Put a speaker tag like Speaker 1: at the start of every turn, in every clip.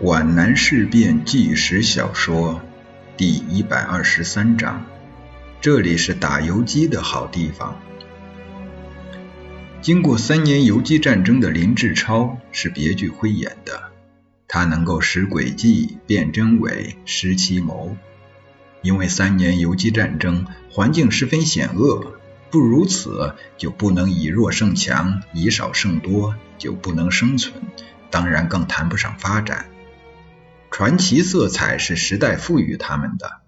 Speaker 1: 皖南事变纪实小说第一百二十三章，这里是打游击的好地方。经过三年游击战争的林志超是别具慧眼的，他能够识诡计、辨真伪、识奇谋。因为三年游击战争环境十分险恶，不如此就不能以弱胜强，以少胜多，就不能生存，当然更谈不上发展。传奇色彩是时代赋予他们的。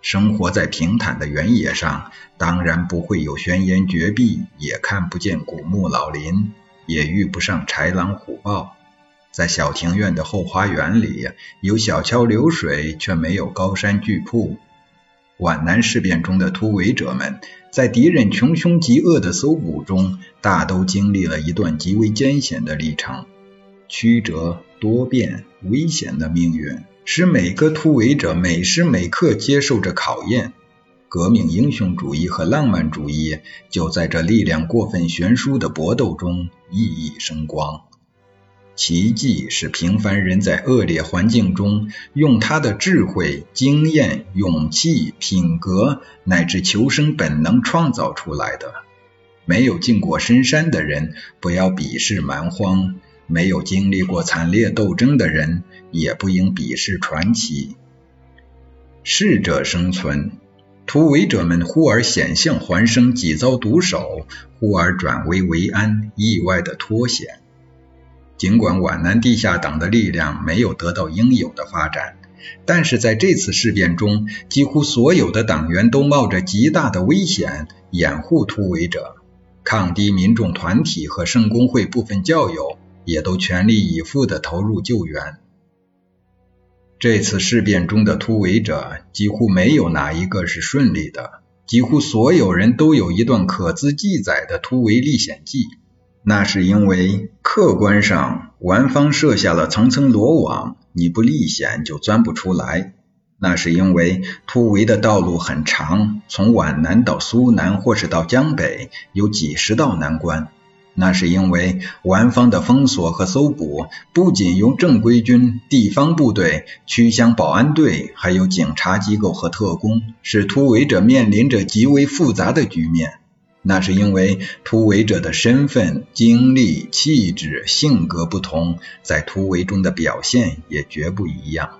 Speaker 1: 生活在平坦的原野上，当然不会有悬崖绝壁，也看不见古木老林，也遇不上豺狼虎豹。在小庭院的后花园里，有小桥流水，却没有高山巨瀑。皖南事变中的突围者们，在敌人穷凶极恶的搜捕中，大都经历了一段极为艰险的历程。曲折多变、危险的命运，使每个突围者每时每刻接受着考验。革命英雄主义和浪漫主义就在这力量过分悬殊的搏斗中熠熠生光。奇迹是平凡人在恶劣环境中，用他的智慧、经验、勇气、品格乃至求生本能创造出来的。没有进过深山的人，不要鄙视蛮荒。没有经历过惨烈斗争的人，也不应鄙视传奇。适者生存，突围者们忽而险象环生，几遭毒手；忽而转危为安，意外的脱险。尽管皖南地下党的力量没有得到应有的发展，但是在这次事变中，几乎所有的党员都冒着极大的危险掩护突围者。抗敌民众团体和圣公会部分教友。也都全力以赴地投入救援。这次事变中的突围者几乎没有哪一个是顺利的，几乎所有人都有一段可资记载的突围历险记。那是因为客观上顽方设下了层层罗网，你不历险就钻不出来。那是因为突围的道路很长，从皖南到苏南或是到江北，有几十道难关。那是因为皖方的封锁和搜捕，不仅由正规军、地方部队、区乡保安队，还有警察机构和特工，使突围者面临着极为复杂的局面。那是因为突围者的身份、经历、气质、性格不同，在突围中的表现也绝不一样。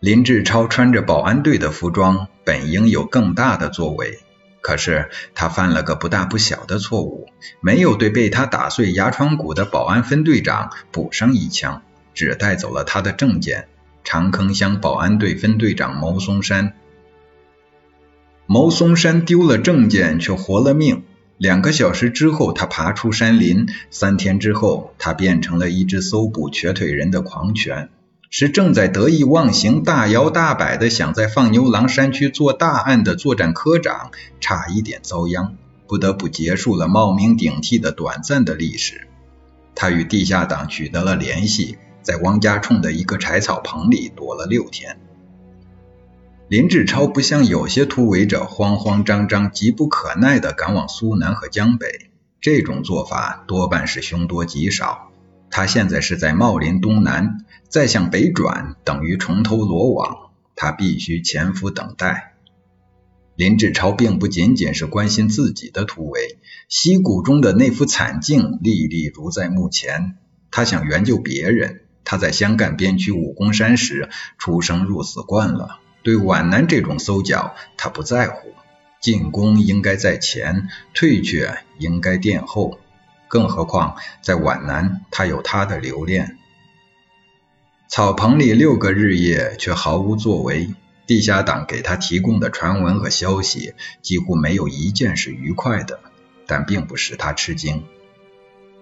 Speaker 1: 林志超穿着保安队的服装，本应有更大的作为。可是他犯了个不大不小的错误，没有对被他打碎牙床骨的保安分队长补上一枪，只带走了他的证件。长坑乡保安队分队长牟松山，牟松山丢了证件却活了命。两个小时之后，他爬出山林；三天之后，他变成了一只搜捕瘸腿人的狂犬。是正在得意忘形、大摇大摆的想在放牛郎山区做大案的作战科长，差一点遭殃，不得不结束了冒名顶替的短暂的历史。他与地下党取得了联系，在汪家冲的一个柴草棚里躲了六天。林志超不像有些突围者慌慌张张、急不可耐地赶往苏南和江北，这种做法多半是凶多吉少。他现在是在茂林东南，再向北转等于重投罗网，他必须潜伏等待。林志超并不仅仅是关心自己的突围，溪谷中的那幅惨境历历如在目前。他想援救别人。他在湘赣边区武功山时出生入死惯了，对皖南这种搜剿他不在乎。进攻应该在前，退却应该殿后。更何况，在皖南，他有他的留恋。草棚里六个日夜，却毫无作为。地下党给他提供的传闻和消息，几乎没有一件是愉快的，但并不使他吃惊。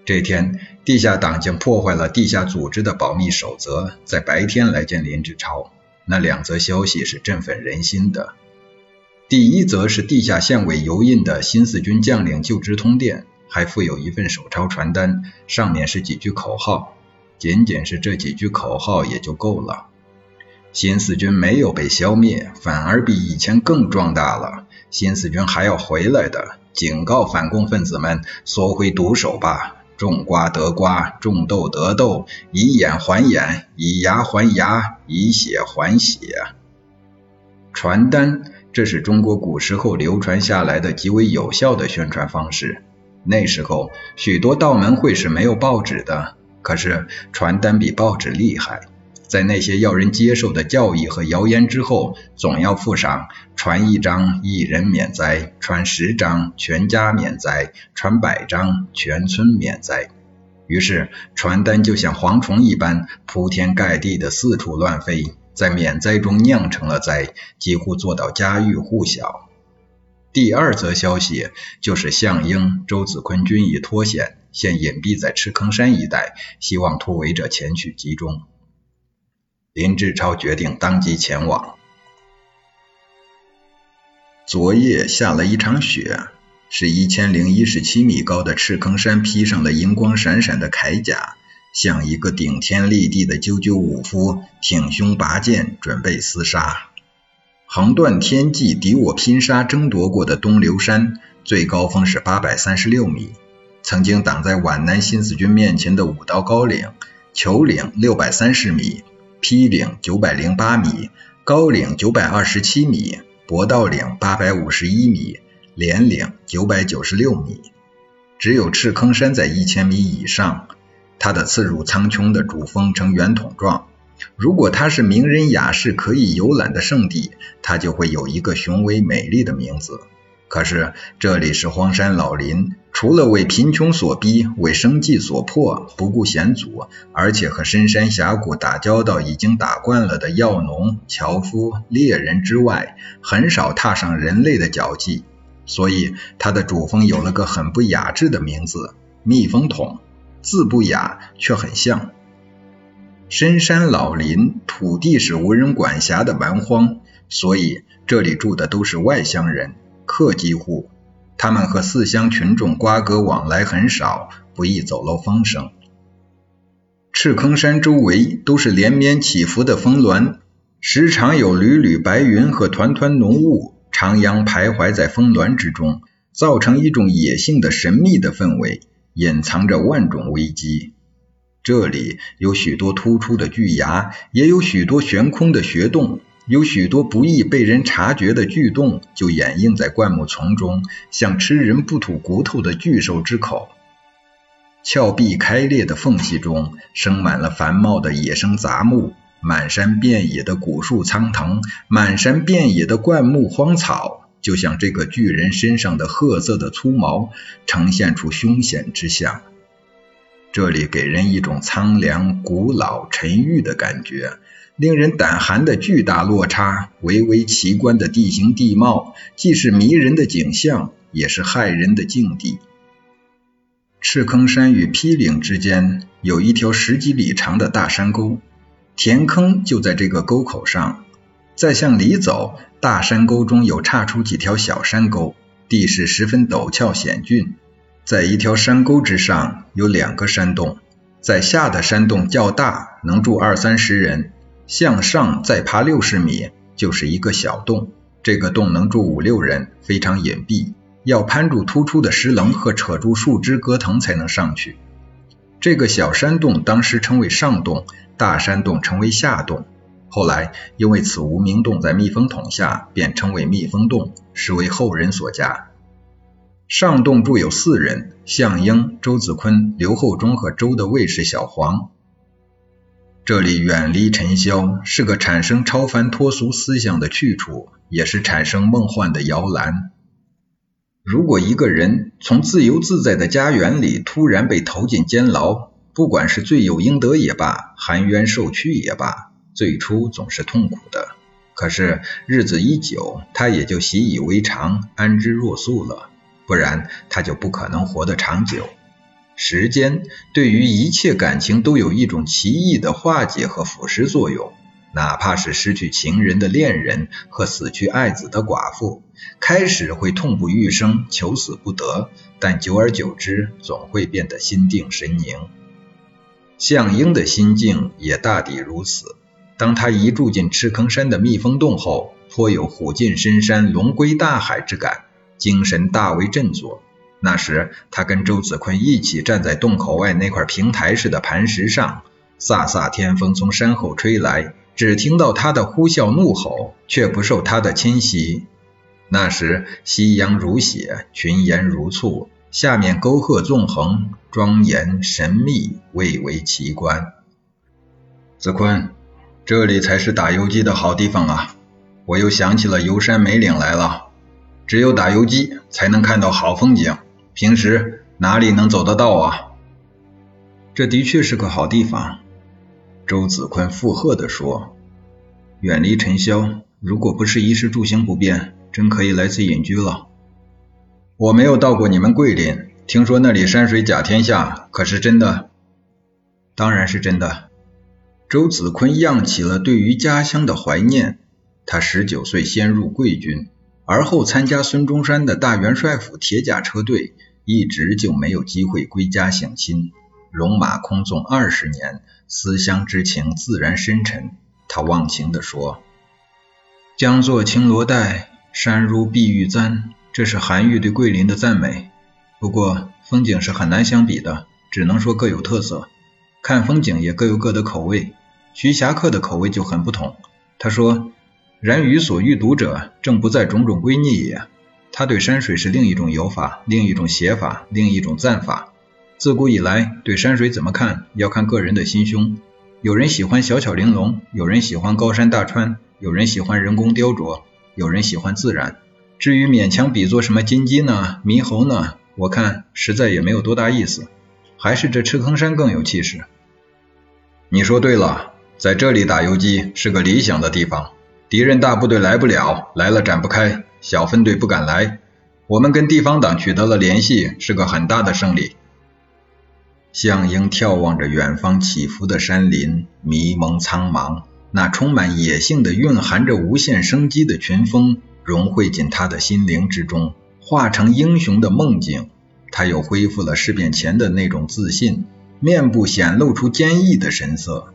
Speaker 1: 这天，地下党竟破坏了地下组织的保密守则，在白天来见林志超。那两则消息是振奋人心的。第一则是地下县委油印的新四军将领就职通电。还附有一份手抄传单，上面是几句口号，仅仅是这几句口号也就够了。新四军没有被消灭，反而比以前更壮大了。新四军还要回来的，警告反共分子们缩回毒手吧，种瓜得瓜，种豆得豆，以眼还眼，以牙还牙，以血还血。传单，这是中国古时候流传下来的极为有效的宣传方式。那时候，许多道门会是没有报纸的，可是传单比报纸厉害。在那些要人接受的教义和谣言之后，总要附上传一张一人免灾，传十张全家免灾，传百张全村免灾。于是传单就像蝗虫一般铺天盖地的四处乱飞，在免灾中酿成了灾，几乎做到家喻户晓。第二则消息就是项英、周子坤均已脱险，现隐蔽在赤坑山一带，希望突围者前去集中。林志超决定当即前往。昨夜下了一场雪，是一千零一十七米高的赤坑山披上了银光闪闪的铠甲，像一个顶天立地的赳赳武夫，挺胸拔剑，准备厮杀。横断天际，敌我拼杀争夺过的东流山，最高峰是八百三十六米。曾经挡在皖南新四军面前的五道高岭，球岭六百三十米。劈岭九百零八米，高岭九百二十七米，博道岭八百五十一米，连岭九百九十六米。只有赤坑山在一千米以上，它的刺入苍穹的主峰呈圆筒状。如果它是名人雅士可以游览的圣地，它就会有一个雄伟美丽的名字。可是这里是荒山老林，除了为贫穷所逼、为生计所迫、不顾险阻，而且和深山峡谷打交道已经打惯了的药农、樵夫、猎人之外，很少踏上人类的脚迹。所以它的主峰有了个很不雅致的名字——蜜蜂桶。字不雅，却很像。深山老林，土地是无人管辖的蛮荒，所以这里住的都是外乡人。客机户，他们和四乡群众瓜葛往来很少，不易走漏风声。赤坑山周围都是连绵起伏的峰峦，时常有缕缕白云和团团浓雾徜徉徘徊在峰峦之中，造成一种野性的神秘的氛围，隐藏着万种危机。这里有许多突出的巨崖，也有许多悬空的穴洞。有许多不易被人察觉的巨洞，就掩映在灌木丛中，像吃人不吐骨头的巨兽之口。峭壁开裂的缝隙中，生满了繁茂的野生杂木，满山遍野的古树苍藤，满山遍野的灌木荒草，就像这个巨人身上的褐色的粗毛，呈现出凶险之象。这里给人一种苍凉、古老、沉郁的感觉。令人胆寒的巨大落差，微微奇观的地形地貌，既是迷人的景象，也是骇人的境地。赤坑山与披岭之间有一条十几里长的大山沟，田坑就在这个沟口上。再向里走，大山沟中有岔出几条小山沟，地势十分陡峭险峻。在一条山沟之上有两个山洞，在下的山洞较大，能住二三十人。向上再爬六十米，就是一个小洞。这个洞能住五六人，非常隐蔽，要攀住突出的石棱和扯住树枝割藤才能上去。这个小山洞当时称为上洞，大山洞称为下洞。后来因为此无名洞在蜜蜂桶下，便称为蜜蜂洞，实为后人所加。上洞住有四人：项英、周子坤、刘厚忠和周的卫士小黄。这里远离尘嚣，是个产生超凡脱俗思想的去处，也是产生梦幻的摇篮。如果一个人从自由自在的家园里突然被投进监牢，不管是罪有应得也罢，含冤受屈也罢，最初总是痛苦的。可是日子一久，他也就习以为常，安之若素了。不然，他就不可能活得长久。时间对于一切感情都有一种奇异的化解和腐蚀作用，哪怕是失去情人的恋人和死去爱子的寡妇，开始会痛不欲生、求死不得，但久而久之，总会变得心定神宁。项英的心境也大抵如此。当他一住进赤坑山的蜜蜂洞后，颇有虎进深山、龙归大海之感，精神大为振作。那时他跟周子坤一起站在洞口外那块平台似的磐石上，飒飒天风从山后吹来，只听到他的呼啸怒吼，却不受他的侵袭。那时夕阳如血，群烟如簇，下面沟壑纵横，庄严神秘，蔚为奇观。子坤，这里才是打游击的好地方啊！我又想起了游山美岭来了。只有打游击才能看到好风景，平时哪里能走得到啊？这的确是个好地方。周子坤附和地说：“远离尘嚣，如果不是衣食住行不便，真可以来此隐居了。”我没有到过你们桂林，听说那里山水甲天下，可是真的？当然是真的。周子坤漾起了对于家乡的怀念。他十九岁先入贵军。而后参加孙中山的大元帅府铁甲车队，一直就没有机会归家省亲。戎马空纵二十年，思乡之情自然深沉。他忘情地说：“江作青罗带，山如碧玉簪。”这是韩愈对桂林的赞美。不过风景是很难相比的，只能说各有特色。看风景也各有各的口味。徐霞客的口味就很不同。他说。然予所欲读者，正不在种种归逆也。他对山水是另一种游法，另一种写法，另一种赞法。自古以来，对山水怎么看，要看个人的心胸。有人喜欢小巧玲珑，有人喜欢高山大川，有人喜欢人工雕琢，有人喜欢自然。至于勉强比作什么金鸡呢，猕猴呢，我看实在也没有多大意思。还是这赤坑山更有气势。你说对了，在这里打游击是个理想的地方。敌人大部队来不了，来了展不开，小分队不敢来。我们跟地方党取得了联系，是个很大的胜利。项英眺望着远方起伏的山林，迷蒙苍茫，那充满野性的、蕴含着无限生机的群峰融汇进他的心灵之中，化成英雄的梦境。他又恢复了事变前的那种自信，面部显露出坚毅的神色。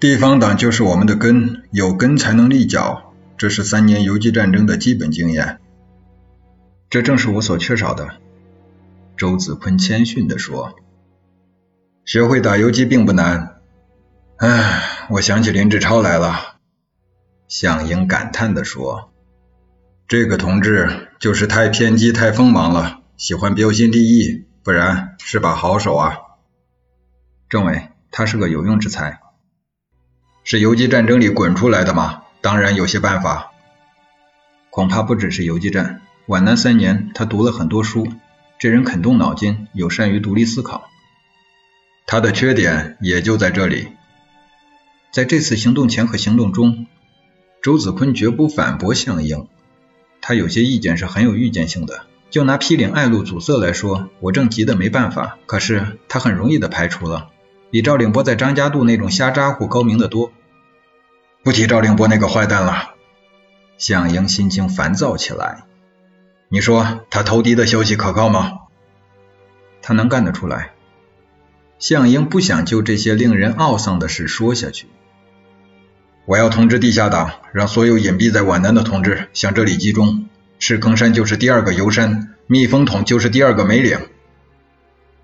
Speaker 1: 地方党就是我们的根，有根才能立脚，这是三年游击战争的基本经验。这正是我所缺少的。周子坤谦逊地说：“学会打游击并不难。”唉，我想起林志超来了。向英感叹地说：“这个同志就是太偏激、太锋芒了，喜欢标新立异，不然是把好手啊。”政委，他是个有用之才。是游击战争里滚出来的吗？当然有些办法，恐怕不只是游击战。皖南三年，他读了很多书，这人肯动脑筋，又善于独立思考。他的缺点也就在这里。在这次行动前和行动中，周子坤绝不反驳项英。他有些意见是很有预见性的。就拿批岭爱路阻塞来说，我正急得没办法，可是他很容易的排除了，比赵令波在张家渡那种瞎咋呼高明的多。不提赵凌波那个坏蛋了，向英心情烦躁起来。你说他投敌的消息可靠吗？他能干得出来。向英不想就这些令人懊丧的事说下去。我要通知地下党，让所有隐蔽在皖南的同志向这里集中。赤坑山就是第二个游山，蜜蜂桶就是第二个梅岭。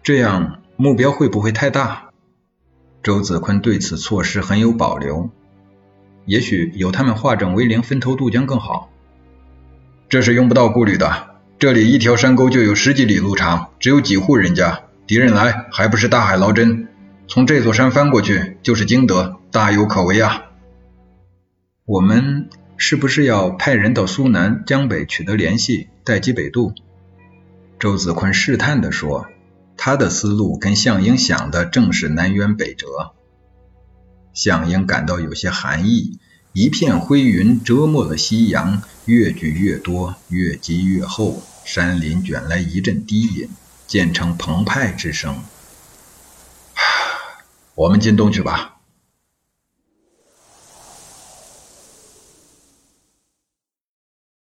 Speaker 1: 这样目标会不会太大？周子坤对此措施很有保留。也许有他们化整为零，分头渡江更好。这是用不到顾虑的。这里一条山沟就有十几里路长，只有几户人家，敌人来还不是大海捞针？从这座山翻过去就是经德，大有可为啊！我们是不是要派人到苏南、江北取得联系，待机北渡？周子坤试探地说，他的思路跟项英想的正是南辕北辙。项英感到有些寒意，一片灰云遮没了夕阳，越聚越多，越积越厚，山林卷来一阵低吟，渐成澎湃之声。我们进洞去吧。